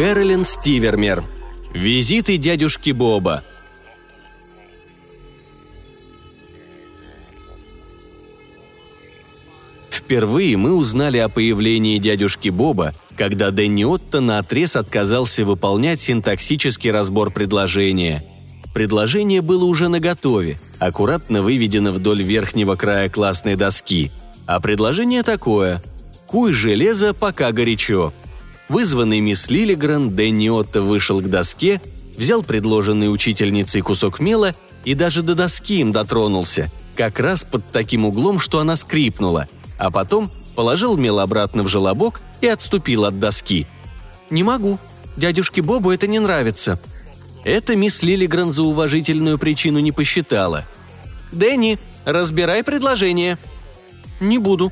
Кэролин Стивермер. Визиты дядюшки Боба. Впервые мы узнали о появлении дядюшки Боба, когда Дэнни Отто наотрез отказался выполнять синтаксический разбор предложения. Предложение было уже наготове, аккуратно выведено вдоль верхнего края классной доски. А предложение такое «Куй железо, пока горячо». Вызванный мисс Лилигран, Дэнни Отто вышел к доске, взял предложенный учительницей кусок мела и даже до доски им дотронулся, как раз под таким углом, что она скрипнула – а потом положил мел обратно в желобок и отступил от доски. «Не могу. Дядюшке Бобу это не нравится». Это мисс Лилигран за уважительную причину не посчитала. «Дэнни, разбирай предложение». «Не буду».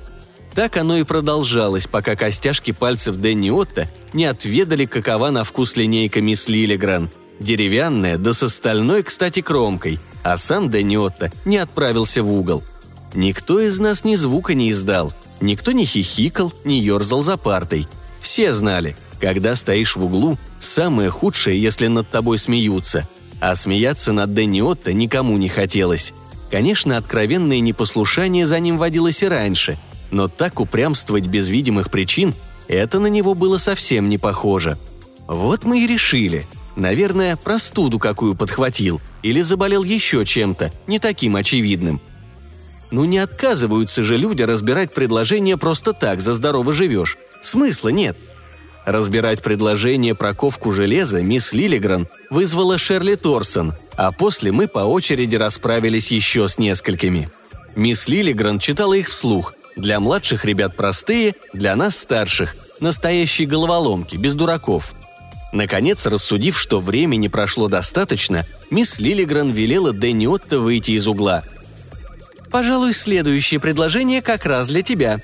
Так оно и продолжалось, пока костяшки пальцев Дэнни Отто не отведали, какова на вкус линейка мисс Лилигран. Деревянная, да с остальной, кстати, кромкой, а сам Дэнни Отто не отправился в угол – Никто из нас ни звука не издал, никто не хихикал, не ерзал за партой. Все знали, когда стоишь в углу, самое худшее, если над тобой смеются. А смеяться над Дэнни Отто никому не хотелось. Конечно, откровенное непослушание за ним водилось и раньше, но так упрямствовать без видимых причин – это на него было совсем не похоже. Вот мы и решили. Наверное, простуду какую подхватил или заболел еще чем-то, не таким очевидным. Ну не отказываются же люди разбирать предложение просто так, за здорово живешь. Смысла нет. Разбирать предложение про ковку железа мисс Лилигран вызвала Шерли Торсон, а после мы по очереди расправились еще с несколькими. Мисс Лилигран читала их вслух. Для младших ребят простые, для нас старших. Настоящие головоломки, без дураков. Наконец, рассудив, что времени прошло достаточно, мисс Лилигран велела Дэнни Отто выйти из угла – Пожалуй, следующее предложение как раз для тебя.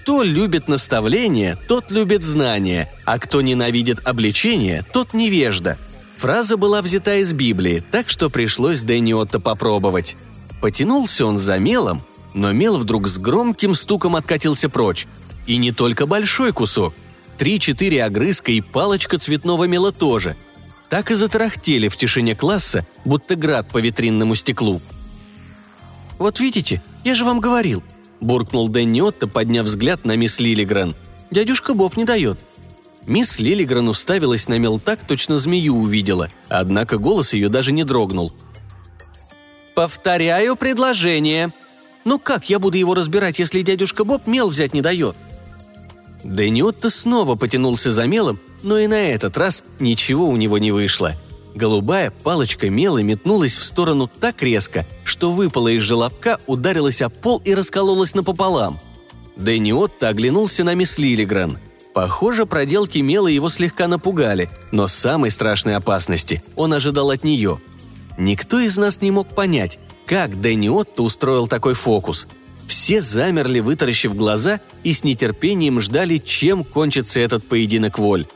Кто любит наставление, тот любит знание, а кто ненавидит обличение, тот невежда. Фраза была взята из Библии, так что пришлось Дэнни Отто попробовать. Потянулся он за мелом, но мел вдруг с громким стуком откатился прочь. И не только большой кусок. Три-четыре огрызка и палочка цветного мела тоже. Так и затарахтели в тишине класса, будто град по витринному стеклу – «Вот видите, я же вам говорил», – буркнул Дэнни Отто, подняв взгляд на мисс Лилигран. «Дядюшка Боб не дает». Мисс Лилигран уставилась на мел так, точно змею увидела, однако голос ее даже не дрогнул. «Повторяю предложение. Ну как я буду его разбирать, если дядюшка Боб мел взять не дает?» Дэнни Отто снова потянулся за мелом, но и на этот раз ничего у него не вышло – Голубая палочка мела метнулась в сторону так резко, что выпала из желобка, ударилась о пол и раскололась напополам. Дэнни Отто оглянулся на мисс Лилигран. Похоже, проделки мела его слегка напугали, но самой страшной опасности он ожидал от нее. Никто из нас не мог понять, как Дэнни Отто устроил такой фокус. Все замерли, вытаращив глаза, и с нетерпением ждали, чем кончится этот поединок воль.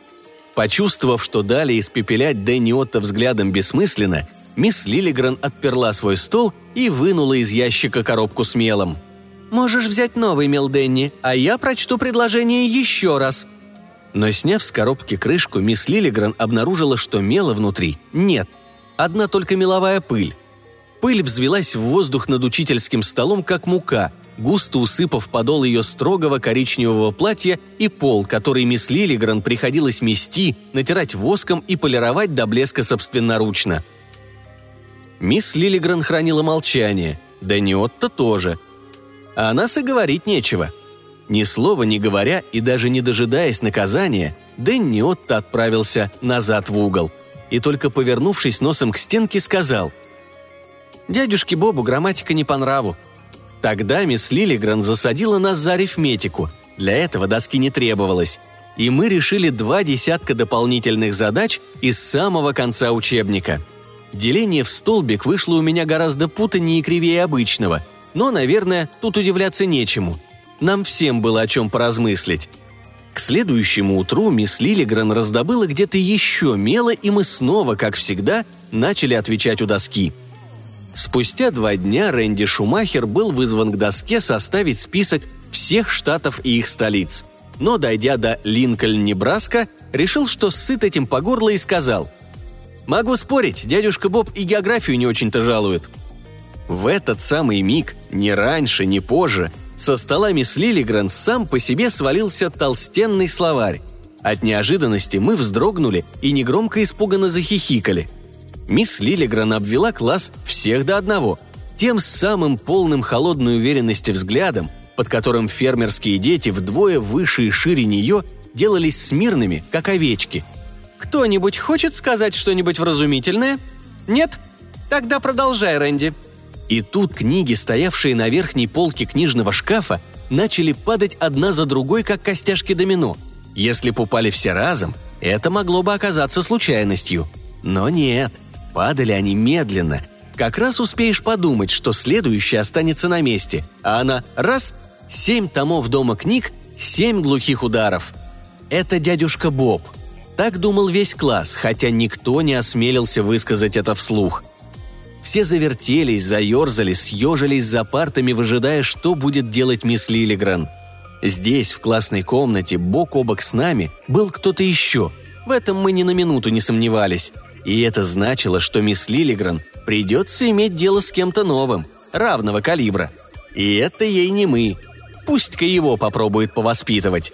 Почувствовав, что далее испепелять Дэнни Отто взглядом бессмысленно, мисс Лилигран отперла свой стол и вынула из ящика коробку с мелом. «Можешь взять новый мел, Дэнни, а я прочту предложение еще раз». Но сняв с коробки крышку, мисс Лилигран обнаружила, что мела внутри нет. Одна только меловая пыль. Пыль взвелась в воздух над учительским столом, как мука, густо усыпав подол ее строгого коричневого платья и пол, который мисс Лилигран приходилось мести, натирать воском и полировать до блеска собственноручно. Мисс Лилигран хранила молчание, да Ниотта тоже. А о нас и нечего. Ни слова не говоря и даже не дожидаясь наказания, Дэнни Отто отправился назад в угол. И только повернувшись носом к стенке, сказал «Дядюшке Бобу грамматика не по нраву. Тогда мисс Лилигран засадила нас за арифметику. Для этого доски не требовалось. И мы решили два десятка дополнительных задач из самого конца учебника. Деление в столбик вышло у меня гораздо путаннее и кривее обычного. Но, наверное, тут удивляться нечему. Нам всем было о чем поразмыслить. К следующему утру мисс Лилигран раздобыла где-то еще мело, и мы снова, как всегда, начали отвечать у доски – Спустя два дня Рэнди Шумахер был вызван к доске составить список всех штатов и их столиц. Но, дойдя до Линкольн, Небраска, решил, что сыт этим по горло и сказал. «Могу спорить, дядюшка Боб и географию не очень-то жалует». В этот самый миг, ни раньше, ни позже, со стола мисс Лилигрен сам по себе свалился толстенный словарь. От неожиданности мы вздрогнули и негромко испуганно захихикали. Мисс Лилигрен обвела класс всех до одного, тем самым полным холодной уверенности взглядом, под которым фермерские дети вдвое выше и шире нее делались смирными, как овечки. «Кто-нибудь хочет сказать что-нибудь вразумительное? Нет? Тогда продолжай, Рэнди», и тут книги, стоявшие на верхней полке книжного шкафа, начали падать одна за другой, как костяшки домино. Если б упали все разом, это могло бы оказаться случайностью. Но нет, падали они медленно. Как раз успеешь подумать, что следующая останется на месте, а она раз – семь томов дома книг, семь глухих ударов. Это дядюшка Боб. Так думал весь класс, хотя никто не осмелился высказать это вслух – все завертелись, заерзали, съежились за партами, выжидая, что будет делать мисс Лилигран. Здесь, в классной комнате, бок о бок с нами, был кто-то еще. В этом мы ни на минуту не сомневались. И это значило, что мисс Лилигран придется иметь дело с кем-то новым, равного калибра. И это ей не мы. Пусть-ка его попробует повоспитывать.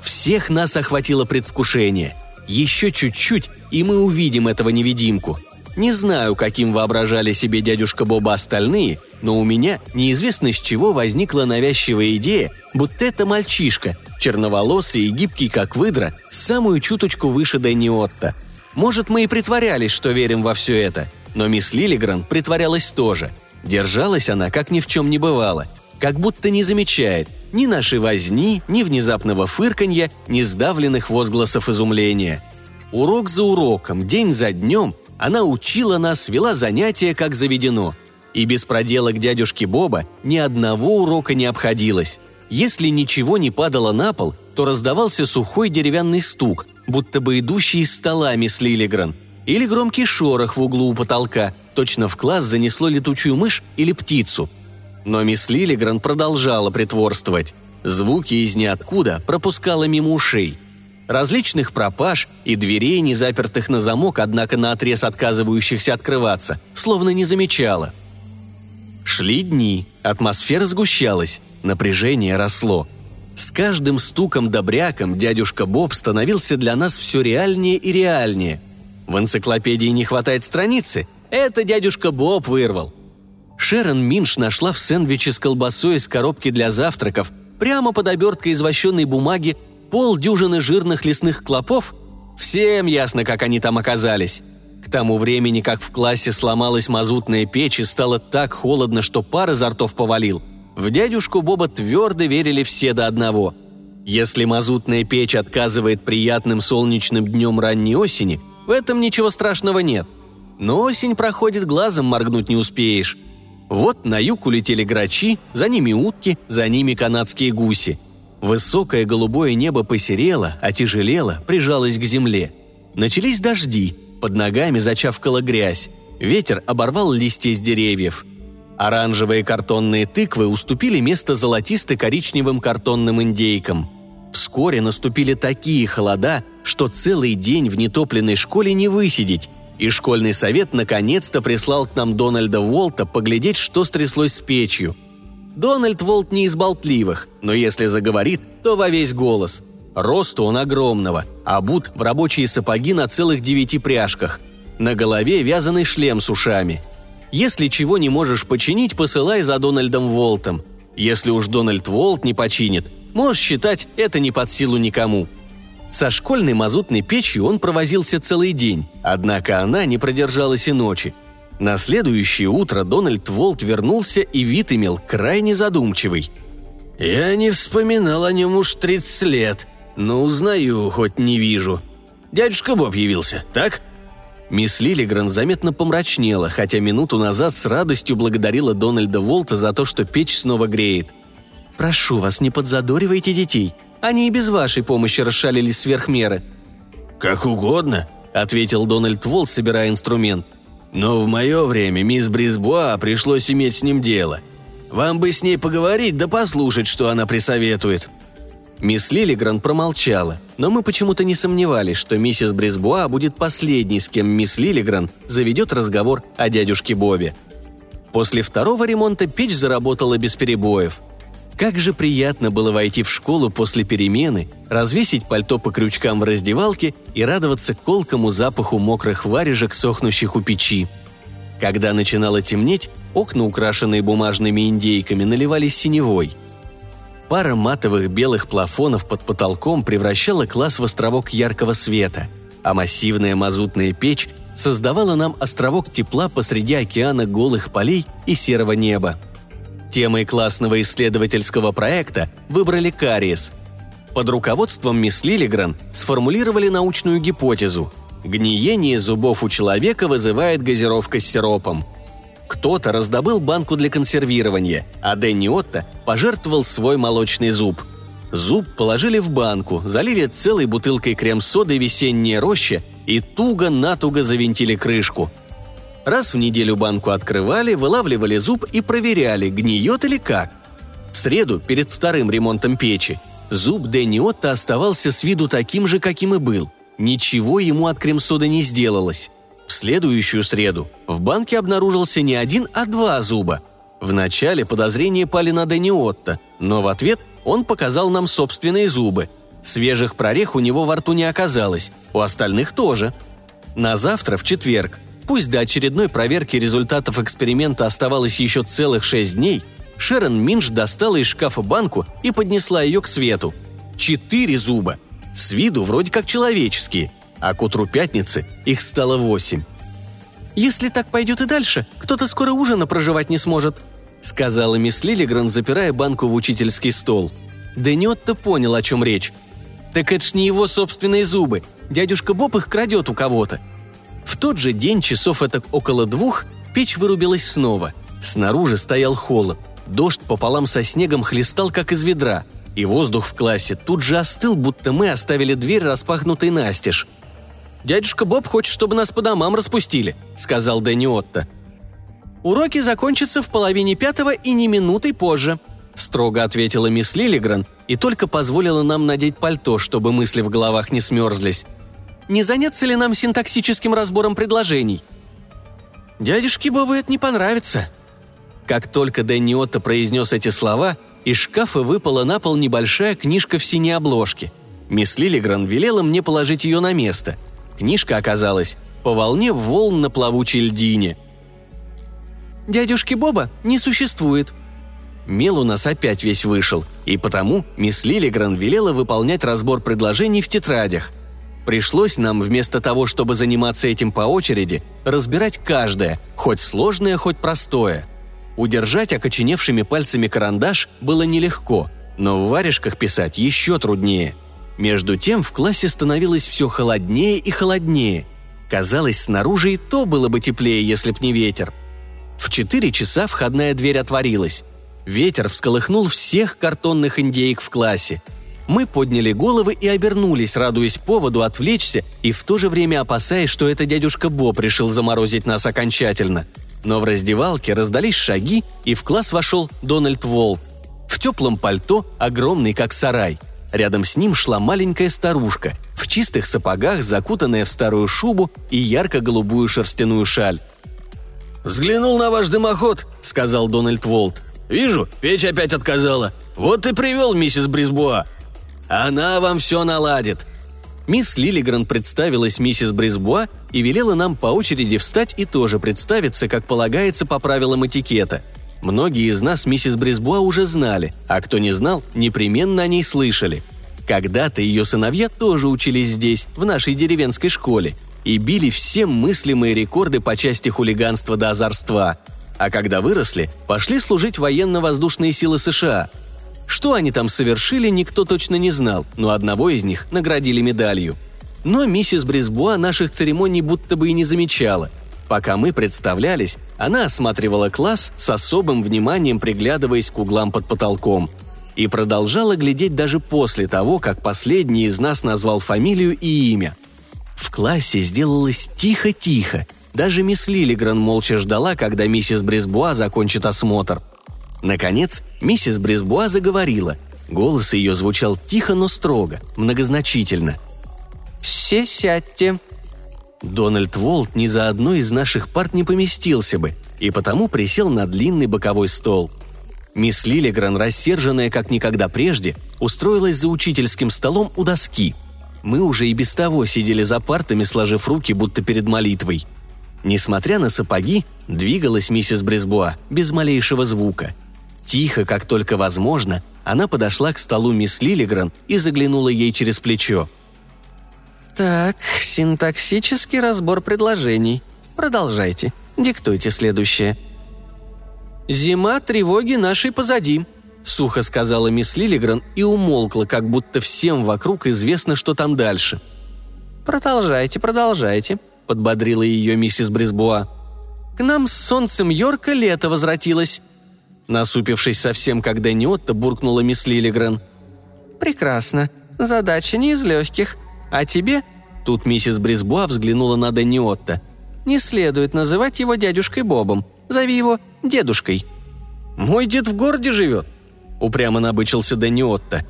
Всех нас охватило предвкушение. Еще чуть-чуть, и мы увидим этого невидимку – не знаю, каким воображали себе дядюшка Боба остальные, но у меня неизвестно с чего возникла навязчивая идея, будто это мальчишка, черноволосый и гибкий, как выдра, самую чуточку выше Дэнни Отто. Может, мы и притворялись, что верим во все это, но мисс Лилигран притворялась тоже. Держалась она, как ни в чем не бывало, как будто не замечает ни нашей возни, ни внезапного фырканья, ни сдавленных возгласов изумления. Урок за уроком, день за днем она учила нас, вела занятия, как заведено. И без проделок дядюшки Боба ни одного урока не обходилось. Если ничего не падало на пол, то раздавался сухой деревянный стук, будто бы идущий из стола мисс Лилигран. Или громкий шорох в углу у потолка, точно в класс занесло летучую мышь или птицу. Но мисс Лилигран продолжала притворствовать. Звуки из ниоткуда пропускала мимо ушей – различных пропаж и дверей, не запертых на замок, однако на отрез отказывающихся открываться, словно не замечала. Шли дни, атмосфера сгущалась, напряжение росло. С каждым стуком добряком дядюшка Боб становился для нас все реальнее и реальнее. В энциклопедии не хватает страницы. Это дядюшка Боб вырвал. Шерон Минш нашла в сэндвиче с колбасой из коробки для завтраков прямо под оберткой из вощенной бумаги полдюжины жирных лесных клопов? Всем ясно, как они там оказались. К тому времени, как в классе сломалась мазутная печь и стало так холодно, что пар изо ртов повалил, в дядюшку Боба твердо верили все до одного. Если мазутная печь отказывает приятным солнечным днем ранней осени, в этом ничего страшного нет. Но осень проходит глазом, моргнуть не успеешь. Вот на юг улетели грачи, за ними утки, за ними канадские гуси – Высокое голубое небо посерело, отяжелело, прижалось к земле. Начались дожди, под ногами зачавкала грязь. Ветер оборвал листья с деревьев. Оранжевые картонные тыквы уступили место золотисто-коричневым картонным индейкам. Вскоре наступили такие холода, что целый день в нетопленной школе не высидеть, и школьный совет наконец-то прислал к нам Дональда Уолта поглядеть, что стряслось с печью – Дональд Волт не из болтливых, но если заговорит, то во весь голос. Росту он огромного, а бут в рабочие сапоги на целых девяти пряжках. На голове вязаный шлем с ушами. Если чего не можешь починить, посылай за Дональдом Волтом. Если уж Дональд Волт не починит, можешь считать это не под силу никому. Со школьной мазутной печью он провозился целый день, однако она не продержалась и ночи – на следующее утро Дональд Волт вернулся и вид имел крайне задумчивый. «Я не вспоминал о нем уж 30 лет, но узнаю, хоть не вижу. Дядюшка Боб явился, так?» Мисс Лилигран заметно помрачнела, хотя минуту назад с радостью благодарила Дональда Волта за то, что печь снова греет. «Прошу вас, не подзадоривайте детей. Они и без вашей помощи расшалились сверх меры». «Как угодно», — ответил Дональд Волт, собирая инструмент – но в мое время мисс Брисбуа пришлось иметь с ним дело. Вам бы с ней поговорить да послушать, что она присоветует». Мисс Лилигран промолчала, но мы почему-то не сомневались, что миссис Брисбуа будет последней, с кем мисс Лилигран заведет разговор о дядюшке Бобе. После второго ремонта печь заработала без перебоев. Как же приятно было войти в школу после перемены, развесить пальто по крючкам в раздевалке и радоваться колкому запаху мокрых варежек, сохнущих у печи. Когда начинало темнеть, окна, украшенные бумажными индейками, наливались синевой – Пара матовых белых плафонов под потолком превращала класс в островок яркого света, а массивная мазутная печь создавала нам островок тепла посреди океана голых полей и серого неба. Темой классного исследовательского проекта выбрали кариес. Под руководством мисс Лилигран сформулировали научную гипотезу – гниение зубов у человека вызывает газировка с сиропом – кто-то раздобыл банку для консервирования, а Дэнни Отто пожертвовал свой молочный зуб. Зуб положили в банку, залили целой бутылкой крем-соды «Весенняя роща» и туго-натуго завинтили крышку. Раз в неделю банку открывали, вылавливали зуб и проверяли, гниет или как. В среду, перед вторым ремонтом печи, зуб Дэнни Отто оставался с виду таким же, каким и был. Ничего ему от крем-соды не сделалось. В следующую среду в банке обнаружился не один, а два зуба. Вначале подозрения пали на Дэнни Отто, но в ответ он показал нам собственные зубы. Свежих прорех у него во рту не оказалось, у остальных тоже. На завтра, в четверг, пусть до очередной проверки результатов эксперимента оставалось еще целых шесть дней, Шерон Минш достала из шкафа банку и поднесла ее к свету. Четыре зуба. С виду вроде как человеческие – а к утру пятницы их стало восемь. «Если так пойдет и дальше, кто-то скоро ужина проживать не сможет», сказала мисс Лилигран, запирая банку в учительский стол. Денетто понял, о чем речь. «Так это ж не его собственные зубы. Дядюшка Боб их крадет у кого-то». В тот же день, часов это около двух, печь вырубилась снова. Снаружи стоял холод. Дождь пополам со снегом хлестал, как из ведра. И воздух в классе тут же остыл, будто мы оставили дверь распахнутой настежь. Дядюшка Боб хочет, чтобы нас по домам распустили», — сказал Дэнни Отто. «Уроки закончатся в половине пятого и не минутой позже», — строго ответила мисс Лилигран и только позволила нам надеть пальто, чтобы мысли в головах не смерзлись. «Не заняться ли нам синтаксическим разбором предложений?» «Дядюшке Бобу это не понравится». Как только Дэнни Отто произнес эти слова, из шкафа выпала на пол небольшая книжка в синей обложке. Мисс Лилигран велела мне положить ее на место — Книжка оказалась «По волне волн на плавучей льдине». «Дядюшки Боба не существует», Мел у нас опять весь вышел, и потому мисс Лилигран велела выполнять разбор предложений в тетрадях. Пришлось нам вместо того, чтобы заниматься этим по очереди, разбирать каждое, хоть сложное, хоть простое. Удержать окоченевшими пальцами карандаш было нелегко, но в варежках писать еще труднее. Между тем в классе становилось все холоднее и холоднее. Казалось, снаружи и то было бы теплее, если б не ветер. В четыре часа входная дверь отворилась. Ветер всколыхнул всех картонных индеек в классе. Мы подняли головы и обернулись, радуясь поводу отвлечься и в то же время опасаясь, что это дядюшка Боб решил заморозить нас окончательно. Но в раздевалке раздались шаги, и в класс вошел Дональд Волт. В теплом пальто, огромный как сарай – Рядом с ним шла маленькая старушка, в чистых сапогах, закутанная в старую шубу и ярко-голубую шерстяную шаль. «Взглянул на ваш дымоход», — сказал Дональд Волт. «Вижу, печь опять отказала. Вот и привел миссис Брисбуа. Она вам все наладит». Мисс Лилигран представилась миссис Брисбуа и велела нам по очереди встать и тоже представиться, как полагается по правилам этикета — Многие из нас миссис Брисбуа уже знали, а кто не знал, непременно о ней слышали. Когда-то ее сыновья тоже учились здесь, в нашей деревенской школе, и били все мыслимые рекорды по части хулиганства до озорства. А когда выросли, пошли служить военно-воздушные силы США. Что они там совершили, никто точно не знал, но одного из них наградили медалью. Но миссис Брисбуа наших церемоний будто бы и не замечала – Пока мы представлялись, она осматривала класс с особым вниманием, приглядываясь к углам под потолком. И продолжала глядеть даже после того, как последний из нас назвал фамилию и имя. В классе сделалось тихо-тихо. Даже мисс Лилигран молча ждала, когда миссис Брисбуа закончит осмотр. Наконец, миссис Брисбуа заговорила, Голос ее звучал тихо, но строго, многозначительно. «Все сядьте». Дональд Волт ни за одной из наших парт не поместился бы, и потому присел на длинный боковой стол. Мисс Лилигран, рассерженная как никогда прежде, устроилась за учительским столом у доски. Мы уже и без того сидели за партами, сложив руки, будто перед молитвой. Несмотря на сапоги, двигалась миссис Брисбуа без малейшего звука. Тихо, как только возможно, она подошла к столу мисс Лилигран и заглянула ей через плечо. «Так, синтаксический разбор предложений. Продолжайте. Диктуйте следующее». «Зима тревоги нашей позади», — сухо сказала мисс Лилигран и умолкла, как будто всем вокруг известно, что там дальше. «Продолжайте, продолжайте», — подбодрила ее миссис Брисбуа. «К нам с солнцем Йорка лето возвратилось», Насупившись совсем как Дэнни Отто, буркнула мисс Лилигрен. «Прекрасно. Задача не из легких. А тебе...» Тут миссис Брисбуа взглянула на Дэнни Отто. «Не следует называть его дядюшкой Бобом. Зови его дедушкой». «Мой дед в городе живет», — упрямо набычился Дэнни Отто.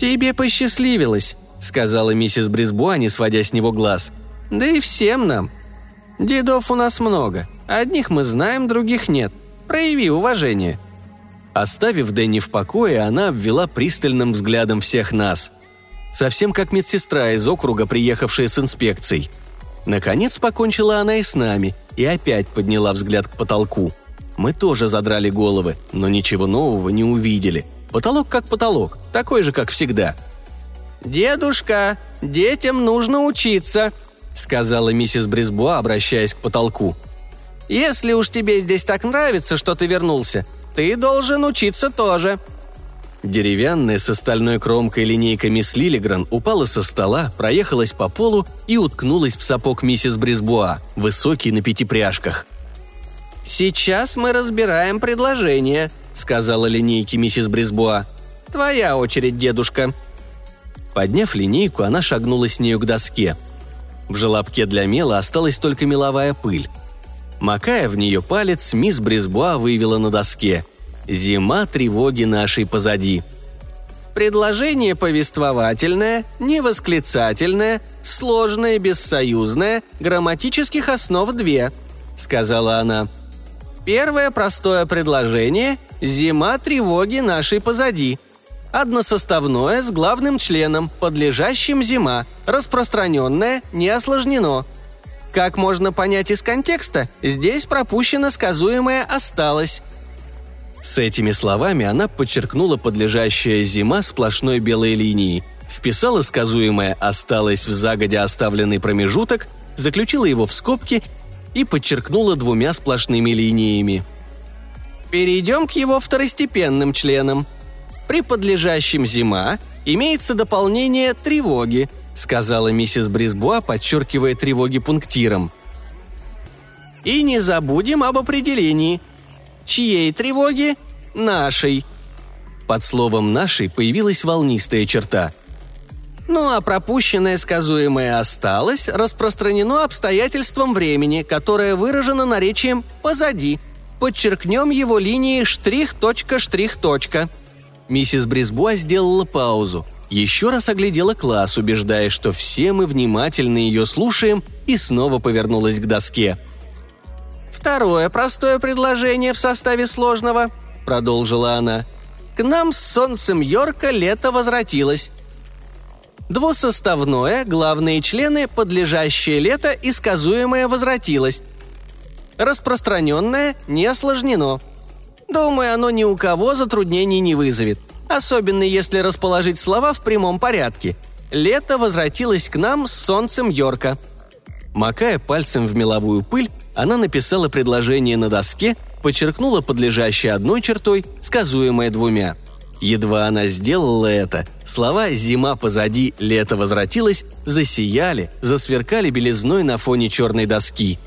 «Тебе посчастливилось», — сказала миссис Брисбуа, не сводя с него глаз. «Да и всем нам. Дедов у нас много. Одних мы знаем, других нет. Прояви уважение». Оставив Дэнни в покое, она обвела пристальным взглядом всех нас. Совсем как медсестра из округа, приехавшая с инспекцией. Наконец покончила она и с нами, и опять подняла взгляд к потолку. Мы тоже задрали головы, но ничего нового не увидели. Потолок как потолок, такой же, как всегда. «Дедушка, детям нужно учиться», — сказала миссис Брисбуа, обращаясь к потолку. Если уж тебе здесь так нравится, что ты вернулся, ты должен учиться тоже». Деревянная с остальной кромкой линейка мисс Лилигран упала со стола, проехалась по полу и уткнулась в сапог миссис Брисбуа, высокий на пяти пряжках. «Сейчас мы разбираем предложение», — сказала линейке миссис Брисбуа. «Твоя очередь, дедушка». Подняв линейку, она шагнула с нею к доске. В желобке для мела осталась только меловая пыль. Макая в нее палец, мисс Брисбуа вывела на доске «Зима тревоги нашей позади». Предложение повествовательное, невосклицательное, сложное, бессоюзное, грамматических основ две, сказала она. Первое простое предложение – «Зима тревоги нашей позади», односоставное с главным членом, подлежащим зима, распространенное, не осложнено – как можно понять из контекста, здесь пропущено сказуемое «осталось». С этими словами она подчеркнула подлежащая зима сплошной белой линией, вписала сказуемое «осталось» в загодя оставленный промежуток, заключила его в скобки и подчеркнула двумя сплошными линиями. Перейдем к его второстепенным членам. При подлежащем «зима» имеется дополнение «тревоги», — сказала миссис Брисбуа, подчеркивая тревоги пунктиром. «И не забудем об определении. Чьей тревоги? Нашей». Под словом «нашей» появилась волнистая черта. Ну а пропущенное сказуемое осталось, распространено обстоятельством времени, которое выражено наречием «позади». Подчеркнем его линией штрих-точка-штрих-точка. Миссис Брисбуа сделала паузу – еще раз оглядела класс, убеждаясь, что все мы внимательно ее слушаем, и снова повернулась к доске. «Второе простое предложение в составе сложного», — продолжила она. «К нам с солнцем Йорка лето возвратилось. Двусоставное, главные члены, подлежащее лето и сказуемое возвратилось. Распространенное не осложнено. Думаю, оно ни у кого затруднений не вызовет особенно если расположить слова в прямом порядке. Лето возвратилось к нам с солнцем Йорка. Макая пальцем в меловую пыль, она написала предложение на доске, подчеркнула подлежащее одной чертой, сказуемое двумя. Едва она сделала это, слова «зима позади, лето возвратилось» засияли, засверкали белизной на фоне черной доски.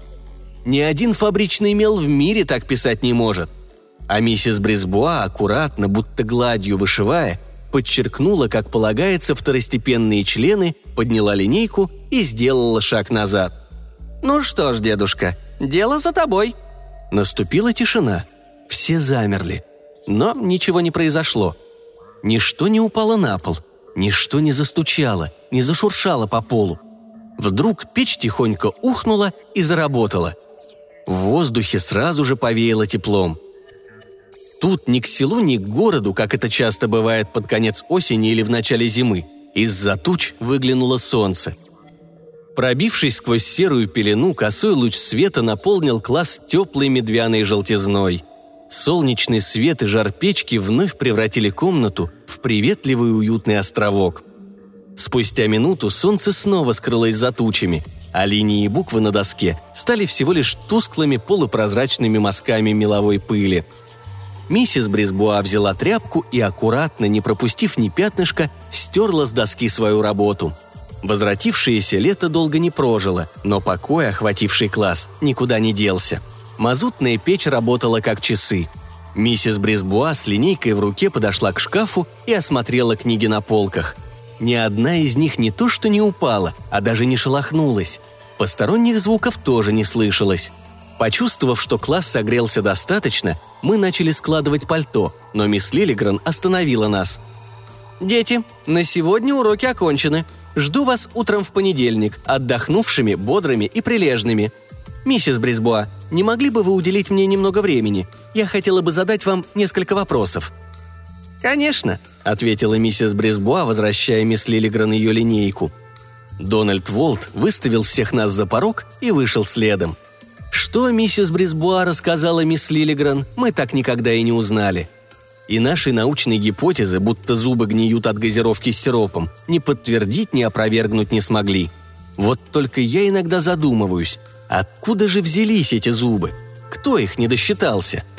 Ни один фабричный мел в мире так писать не может – а миссис Брисбуа, аккуратно, будто гладью вышивая, подчеркнула, как полагается, второстепенные члены, подняла линейку и сделала шаг назад. «Ну что ж, дедушка, дело за тобой». Наступила тишина. Все замерли. Но ничего не произошло. Ничто не упало на пол, ничто не застучало, не зашуршало по полу. Вдруг печь тихонько ухнула и заработала. В воздухе сразу же повеяло теплом. Тут ни к селу, ни к городу, как это часто бывает под конец осени или в начале зимы, из-за туч выглянуло солнце. Пробившись сквозь серую пелену, косой луч света наполнил класс теплой медвяной желтизной. Солнечный свет и жар печки вновь превратили комнату в приветливый уютный островок. Спустя минуту солнце снова скрылось за тучами, а линии и буквы на доске стали всего лишь тусклыми полупрозрачными мазками меловой пыли. Миссис Брисбуа взяла тряпку и аккуратно, не пропустив ни пятнышка, стерла с доски свою работу – Возвратившееся лето долго не прожило, но покой, охвативший класс, никуда не делся. Мазутная печь работала как часы. Миссис Брисбуа с линейкой в руке подошла к шкафу и осмотрела книги на полках. Ни одна из них не то что не упала, а даже не шелохнулась. Посторонних звуков тоже не слышалось. Почувствовав, что класс согрелся достаточно, мы начали складывать пальто, но мисс Лилигран остановила нас. «Дети, на сегодня уроки окончены. Жду вас утром в понедельник, отдохнувшими, бодрыми и прилежными. Миссис Брисбуа, не могли бы вы уделить мне немного времени? Я хотела бы задать вам несколько вопросов». «Конечно», — ответила миссис Брисбуа, возвращая мисс Лилигран ее линейку. Дональд Волт выставил всех нас за порог и вышел следом. Что миссис Брисбуа рассказала мисс Лилигран, мы так никогда и не узнали — и нашей научной гипотезы, будто зубы гниют от газировки с сиропом, ни подтвердить, ни опровергнуть не смогли. Вот только я иногда задумываюсь, откуда же взялись эти зубы? Кто их не досчитался?» –